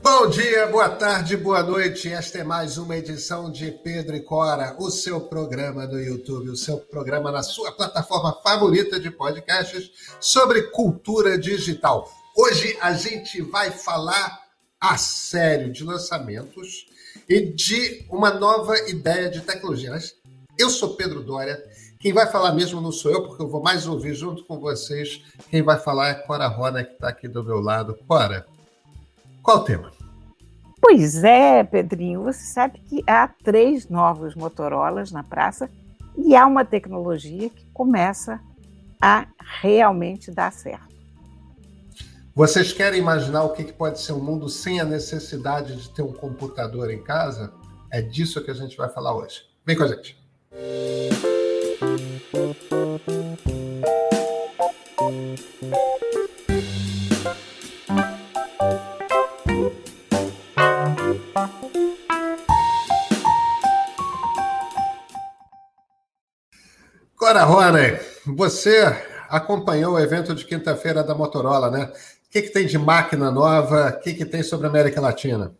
Bom dia, boa tarde, boa noite. Esta é mais uma edição de Pedro e Cora, o seu programa do YouTube, o seu programa na sua plataforma favorita de podcasts sobre cultura digital. Hoje a gente vai falar a sério de lançamentos e de uma nova ideia de tecnologia. Eu sou Pedro Dória. Quem vai falar mesmo não sou eu, porque eu vou mais ouvir junto com vocês. Quem vai falar é Cora Rona, que está aqui do meu lado. Cora, qual o tema? Pois é, Pedrinho, você sabe que há três novos Motorolas na praça e há uma tecnologia que começa a realmente dar certo. Vocês querem imaginar o que pode ser um mundo sem a necessidade de ter um computador em casa? É disso que a gente vai falar hoje. Vem com a gente. Cora Rony, você acompanhou o evento de quinta-feira da Motorola, né? O que, que tem de máquina nova? O que, que tem sobre a América Latina?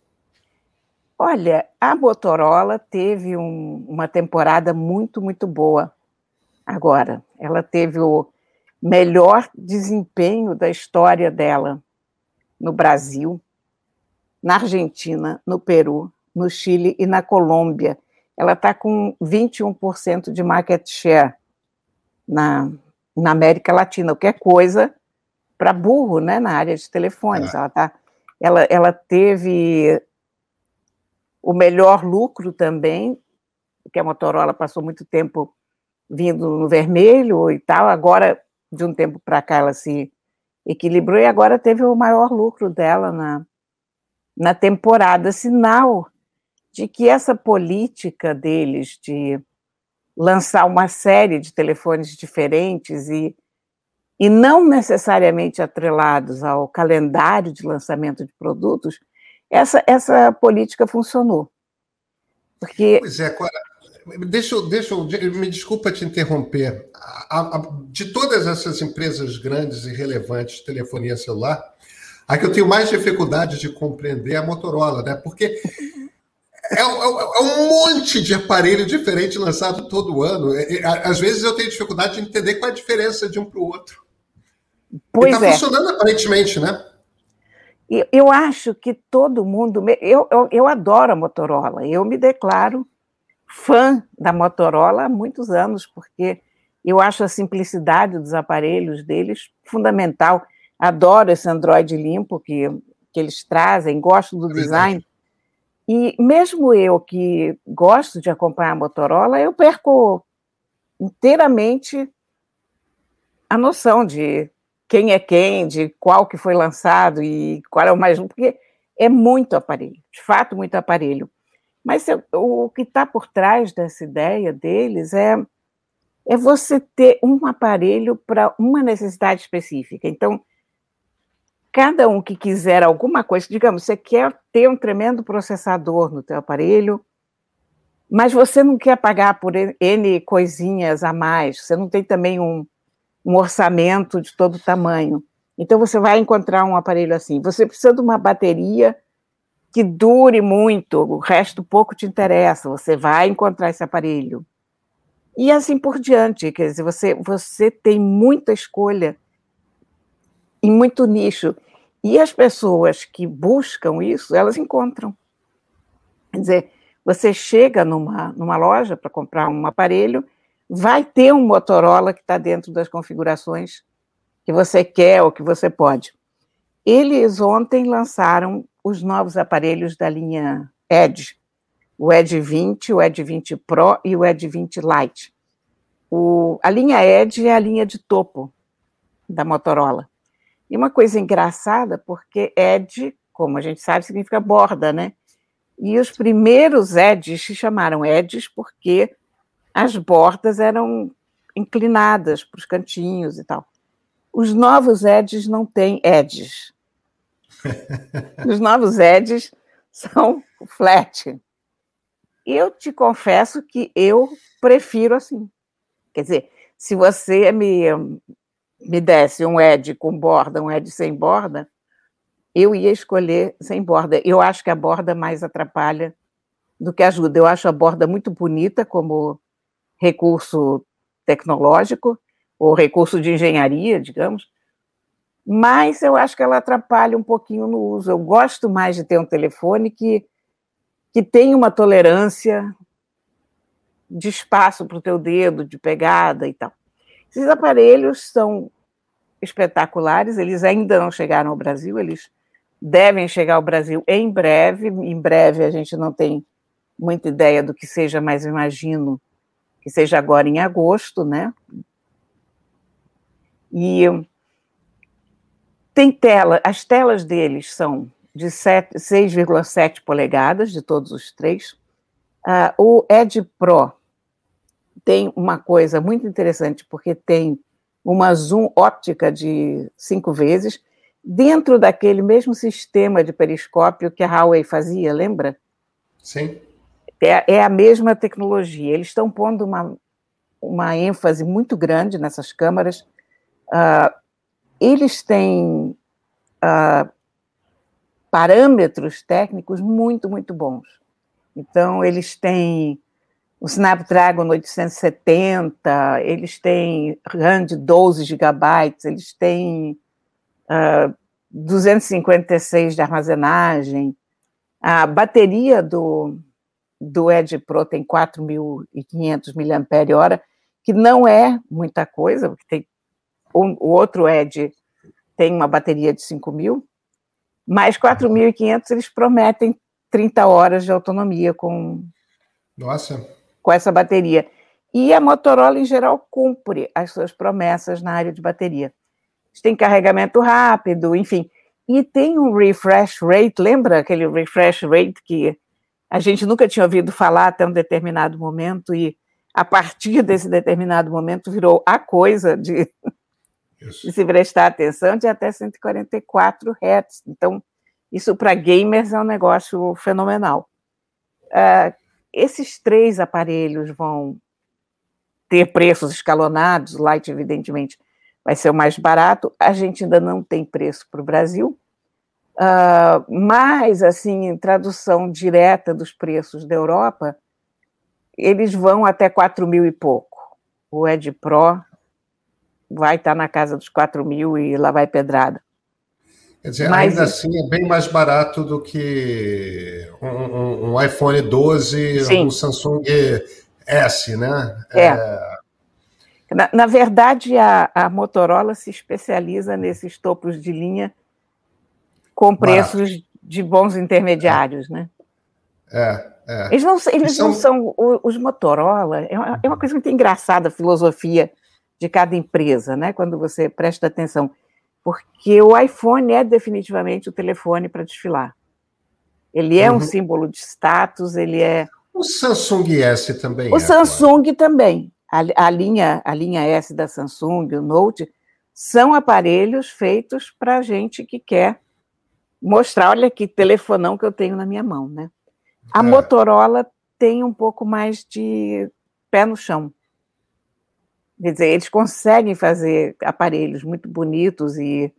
Olha, a Motorola teve um, uma temporada muito, muito boa agora. Ela teve o melhor desempenho da história dela no Brasil, na Argentina, no Peru, no Chile e na Colômbia. Ela está com 21% de market share na, na América Latina, o que é coisa para burro, né, na área de telefones. É. Ela, tá, ela, ela teve o melhor lucro também, porque a Motorola passou muito tempo vindo no vermelho e tal, agora, de um tempo para cá, ela se equilibrou e agora teve o maior lucro dela na, na temporada, sinal de que essa política deles de lançar uma série de telefones diferentes e e não necessariamente atrelados ao calendário de lançamento de produtos, essa, essa política funcionou. Porque... Pois é, Cora, deixa, deixa, me desculpa te interromper. A, a, de todas essas empresas grandes e relevantes de telefonia celular, a que eu tenho mais dificuldade de compreender é a Motorola, né? Porque é, é, é, um monte de aparelho diferente lançado todo ano. Às vezes eu tenho dificuldade de entender qual é a diferença de um para o outro. Pois está é. funcionando aparentemente, né? Eu acho que todo mundo. Eu, eu, eu adoro a Motorola, eu me declaro fã da Motorola há muitos anos, porque eu acho a simplicidade dos aparelhos deles fundamental. Adoro esse Android limpo que, que eles trazem, gosto do é design. E mesmo eu que gosto de acompanhar a Motorola, eu perco inteiramente a noção de quem é quem, de qual que foi lançado e qual é o mais porque é muito aparelho, de fato, muito aparelho. Mas o que está por trás dessa ideia deles é, é você ter um aparelho para uma necessidade específica. Então, cada um que quiser alguma coisa, digamos, você quer ter um tremendo processador no teu aparelho, mas você não quer pagar por N coisinhas a mais, você não tem também um, um orçamento de todo tamanho. Então você vai encontrar um aparelho assim. Você precisa de uma bateria que dure muito, o resto pouco te interessa. Você vai encontrar esse aparelho. E assim por diante, quer dizer, você, você tem muita escolha e muito nicho. E as pessoas que buscam isso, elas encontram. Quer dizer, você chega numa, numa loja para comprar um aparelho vai ter um Motorola que está dentro das configurações que você quer ou que você pode. Eles ontem lançaram os novos aparelhos da linha Edge, o Edge 20, o Edge 20 Pro e o Edge 20 Lite. O, a linha Edge é a linha de topo da Motorola. E uma coisa engraçada, porque Edge, como a gente sabe, significa borda, né? E os primeiros Edges se chamaram Edges porque as bordas eram inclinadas para os cantinhos e tal. Os novos edges não têm edges. Os novos edges são flat. Eu te confesso que eu prefiro assim. Quer dizer, se você me, me desse um edge com borda, um edge sem borda, eu ia escolher sem borda. Eu acho que a borda mais atrapalha do que ajuda. Eu acho a borda muito bonita como recurso tecnológico, ou recurso de engenharia, digamos, mas eu acho que ela atrapalha um pouquinho no uso. Eu gosto mais de ter um telefone que, que tem uma tolerância de espaço para o teu dedo, de pegada e tal. Esses aparelhos são espetaculares, eles ainda não chegaram ao Brasil, eles devem chegar ao Brasil em breve. Em breve a gente não tem muita ideia do que seja, mas imagino que seja agora em agosto, né? E tem tela, as telas deles são de 6,7 polegadas, de todos os três. Uh, o Edge Pro tem uma coisa muito interessante, porque tem uma zoom óptica de cinco vezes, dentro daquele mesmo sistema de periscópio que a Huawei fazia, lembra? Sim. É, é a mesma tecnologia. Eles estão pondo uma, uma ênfase muito grande nessas câmaras. Uh, eles têm uh, parâmetros técnicos muito, muito bons. Então, eles têm o Snapdragon 870, eles têm RAM de 12 gigabytes, eles têm uh, ah, 256 de armazenagem, a bateria do, do Edge Pro tem 4.500 mAh, que não é muita coisa, porque tem o, o outro Edge tem uma bateria de 5.000, mas 4.500 eles prometem 30 horas de autonomia com, Nossa. Com essa bateria. E a Motorola, em geral, cumpre as suas promessas na área de bateria. Tem carregamento rápido, enfim. E tem um refresh rate, lembra aquele refresh rate que a gente nunca tinha ouvido falar até um determinado momento, e a partir desse determinado momento virou a coisa de isso. se prestar atenção, de até 144 Hz. Então, isso para gamers é um negócio fenomenal. Uh, esses três aparelhos vão ter preços escalonados, Light, evidentemente, vai ser o mais barato. A gente ainda não tem preço para o Brasil, uh, mas, assim, em tradução direta dos preços da Europa, eles vão até 4 mil e pouco. O Ed Pro vai estar na casa dos 4 mil e lá vai pedrada. Quer dizer, Mas, ainda assim é bem mais barato do que um, um, um iPhone 12, sim. um Samsung S, né? É. é... Na, na, verdade, a, a, Motorola se especializa nesses topos de linha com preços barato. de bons intermediários, né? É, é. Eles não, eles são... não são. Os Motorola, é uma, é uma coisa muito engraçada a filosofia de cada empresa, né? Quando você presta atenção, porque o iPhone é definitivamente o telefone para desfilar. Ele é uhum. um símbolo de status, ele é. O Samsung S também. O é, Samsung claro. também. A, a, linha, a linha S da Samsung, o Note, são aparelhos feitos para gente que quer mostrar, olha que telefonão que eu tenho na minha mão, né? A é. Motorola tem um pouco mais de pé no chão. Quer dizer, eles conseguem fazer aparelhos muito bonitos e,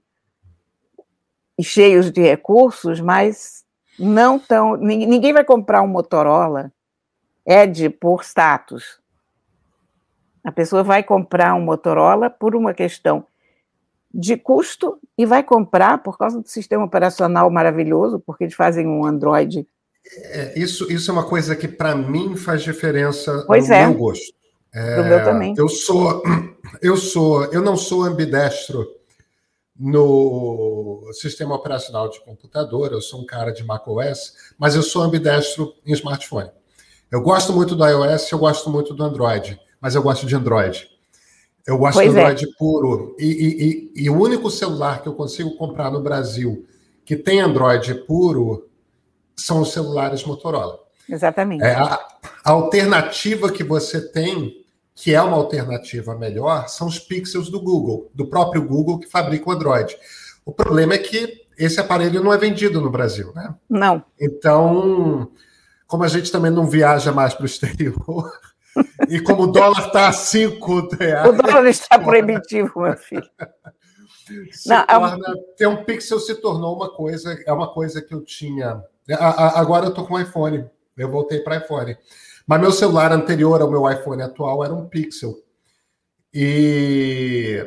e cheios de recursos, mas não tão. Ninguém vai comprar um Motorola Edge por status. A pessoa vai comprar um Motorola por uma questão de custo e vai comprar por causa do sistema operacional maravilhoso, porque eles fazem um Android. É, isso, isso é uma coisa que, para mim, faz diferença pois no é. meu gosto. É, meu também. Eu sou, eu sou, eu não sou ambidestro no sistema operacional de computador, eu sou um cara de macOS, mas eu sou ambidestro em smartphone. Eu gosto muito do iOS, eu gosto muito do Android, mas eu gosto de Android. Eu gosto pois do é. Android é. puro. E, e, e, e, o único celular que eu consigo comprar no Brasil que tem Android puro são os celulares Motorola. Exatamente. É, a, a, alternativa que você tem, que é uma alternativa melhor, são os pixels do Google, do próprio Google que fabrica o Android. O problema é que esse aparelho não é vendido no Brasil, né? Não. Então, como a gente também não viaja mais para o exterior, e como o dólar está a 5 reais. O dólar está proibitivo, meu filho. Não, torna, ter um pixel se tornou uma coisa, é uma coisa que eu tinha. Agora eu tô com um iPhone, eu voltei para iPhone. Mas meu celular anterior ao meu iPhone atual era um pixel. E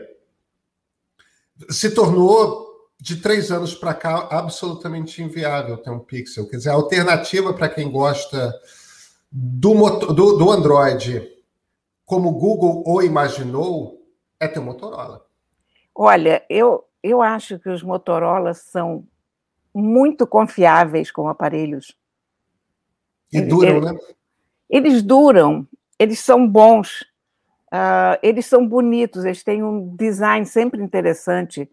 se tornou de três anos para cá absolutamente inviável ter um pixel. Quer dizer, a alternativa para quem gosta do, do, do Android, como o Google o imaginou, é ter um Motorola. Olha, eu, eu acho que os Motorola são muito confiáveis como aparelhos. E duram, eles, né? Eles duram, eles são bons, uh, eles são bonitos, eles têm um design sempre interessante.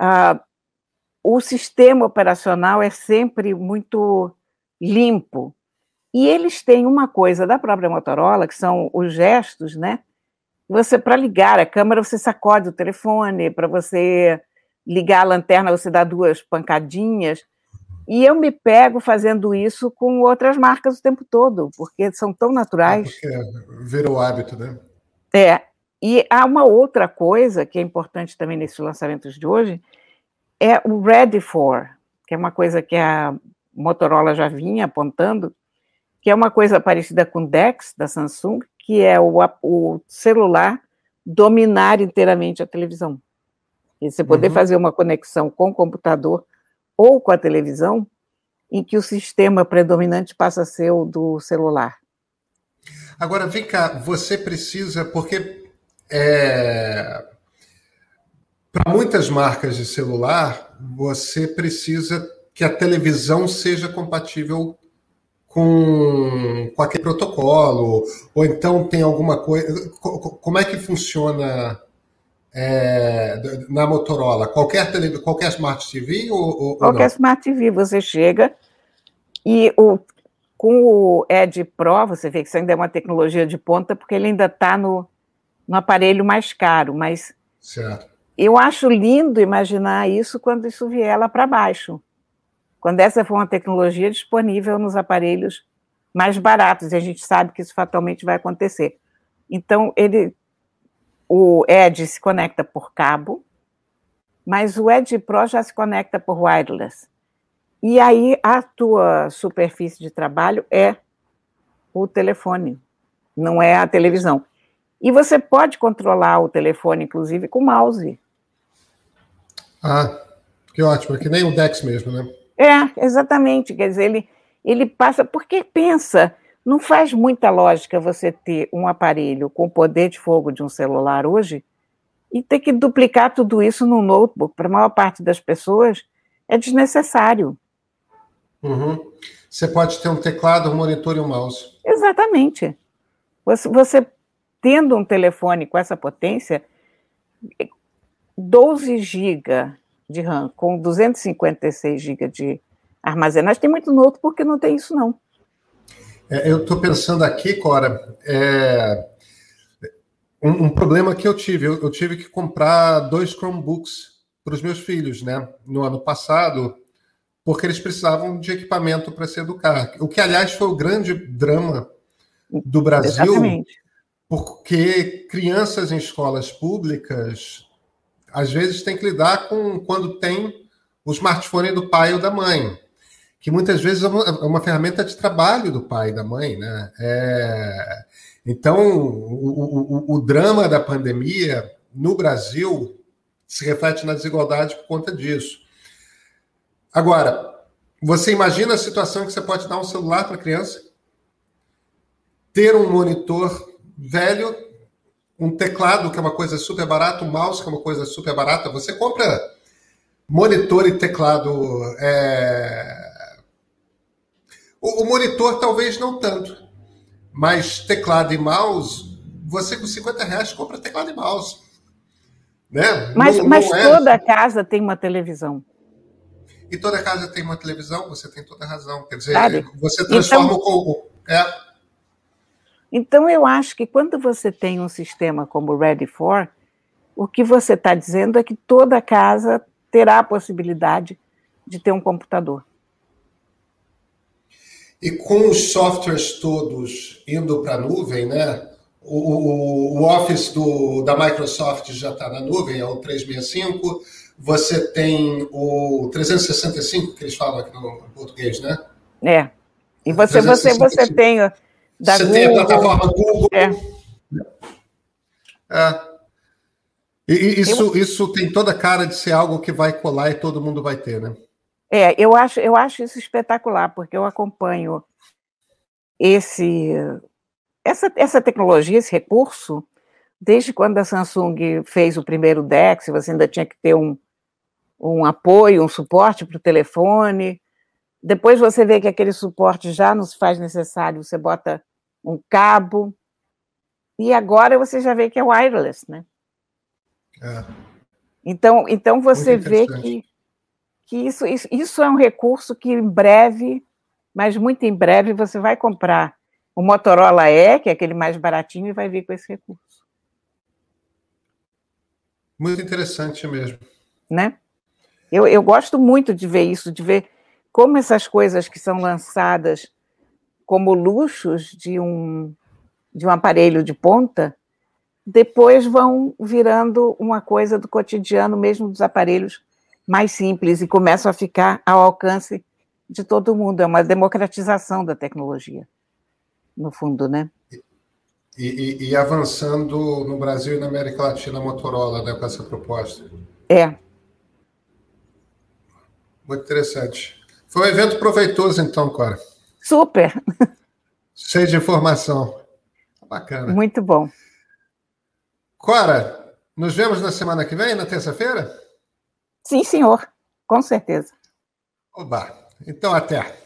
Uh, o sistema operacional é sempre muito limpo. E eles têm uma coisa da própria Motorola, que são os gestos, né? Você, para ligar a câmera, você sacode o telefone, para você ligar a lanterna, você dá duas pancadinhas. E eu me pego fazendo isso com outras marcas o tempo todo, porque são tão naturais. É porque virou hábito, né? É. E há uma outra coisa que é importante também nesses lançamentos de hoje, é o Ready For, que é uma coisa que a Motorola já vinha apontando, que é uma coisa parecida com o DeX da Samsung, que é o, o celular dominar inteiramente a televisão. E você poder uhum. fazer uma conexão com o computador ou com a televisão, em que o sistema predominante passa a ser o do celular. Agora, vem cá, você precisa, porque é, para muitas marcas de celular, você precisa que a televisão seja compatível com, com aquele protocolo, ou então tem alguma coisa. Como é que funciona é, na Motorola? Qualquer, tele, qualquer Smart TV ou, ou Qualquer Smart TV, você chega e o, com o Edge Pro, você vê que isso ainda é uma tecnologia de ponta, porque ele ainda está no, no aparelho mais caro, mas certo. eu acho lindo imaginar isso quando isso vier lá para baixo quando essa for uma tecnologia disponível nos aparelhos mais baratos, e a gente sabe que isso fatalmente vai acontecer. Então, ele, o Edge se conecta por cabo, mas o Edge Pro já se conecta por wireless. E aí a tua superfície de trabalho é o telefone, não é a televisão. E você pode controlar o telefone, inclusive, com mouse. Ah, que ótimo, é que nem o Dex mesmo, né? É, exatamente. Quer dizer, ele, ele passa. Porque pensa, não faz muita lógica você ter um aparelho com o poder de fogo de um celular hoje e ter que duplicar tudo isso num notebook. Para a maior parte das pessoas, é desnecessário. Uhum. Você pode ter um teclado, um monitor e um mouse. Exatamente. Você, você tendo um telefone com essa potência, 12 GB de RAM com 256 GB de armazenagem, tem muito no outro porque não tem isso, não. É, eu estou pensando aqui, Cora, é, um, um, problema que eu tive. Eu, eu tive que comprar dois Chromebooks para os meus filhos, né? No ano passado, porque eles precisavam de equipamento para se educar. O que, aliás, foi o grande drama do Brasil, Exatamente. porque crianças em escolas públicas às vezes tem que lidar com quando tem o smartphone do pai ou da mãe, que muitas vezes é uma, é uma ferramenta de trabalho do pai e da mãe, né? É... Então, o, o, o drama da pandemia no Brasil se reflete na desigualdade por conta disso. Agora, você imagina a situação que você pode dar um celular para a criança, ter um monitor velho um teclado, que é uma coisa super barata, um mouse, que é uma coisa super barata. Você compra monitor e teclado. É... O, o, monitor talvez não tanto, mas teclado e mouse, você com 50 reais compra teclado e mouse. Né? Mas, não, mas não é... toda casa tem uma televisão. E toda casa tem uma televisão, você tem toda razão. Quer dizer, Sabe? você transforma então... o. É, então, eu acho que quando você tem um sistema como o Ready For, o que você está dizendo é que toda casa terá a possibilidade de ter um computador. E com os softwares todos indo para a nuvem, né? o, o Office do, da Microsoft já está na nuvem, é o 365. Você tem o 365, que eles falam aqui no português, né? É. E você, você, você tem da você Google. tem a plataforma Google. É. é. E, isso, eu... isso tem toda a cara de ser algo que vai colar e todo mundo vai ter, né? É, eu acho, eu acho isso espetacular, porque eu acompanho esse, essa, essa tecnologia, esse recurso, desde quando a Samsung fez o primeiro DeX, você ainda tinha que ter um, um apoio, um suporte para o telefone. Depois você vê que aquele suporte já não se faz necessário, você bota um cabo. E agora você já vê que é wireless, né? É. Então, então você vê que, que isso, isso, isso é um recurso que em breve, mas muito em breve, você vai comprar o Motorola E, que é aquele mais baratinho, e vai vir com esse recurso. Muito interessante mesmo. Né? Eu, eu gosto muito de ver isso, de ver como essas coisas que são lançadas como luxos de um, de um aparelho de ponta, depois vão virando uma coisa do cotidiano, mesmo dos aparelhos mais simples, e começam a ficar ao alcance de todo mundo. É uma democratização da tecnologia, no fundo, né? E, e, e avançando no Brasil e na América Latina, a Motorola, né, com essa proposta. É. Muito interessante. Foi um evento proveitoso, então, Cora. Super. Cheio de informação. Bacana. Muito bom. Cora, nos vemos na semana que vem, na terça-feira? Sim, senhor, com certeza. Oba, então até.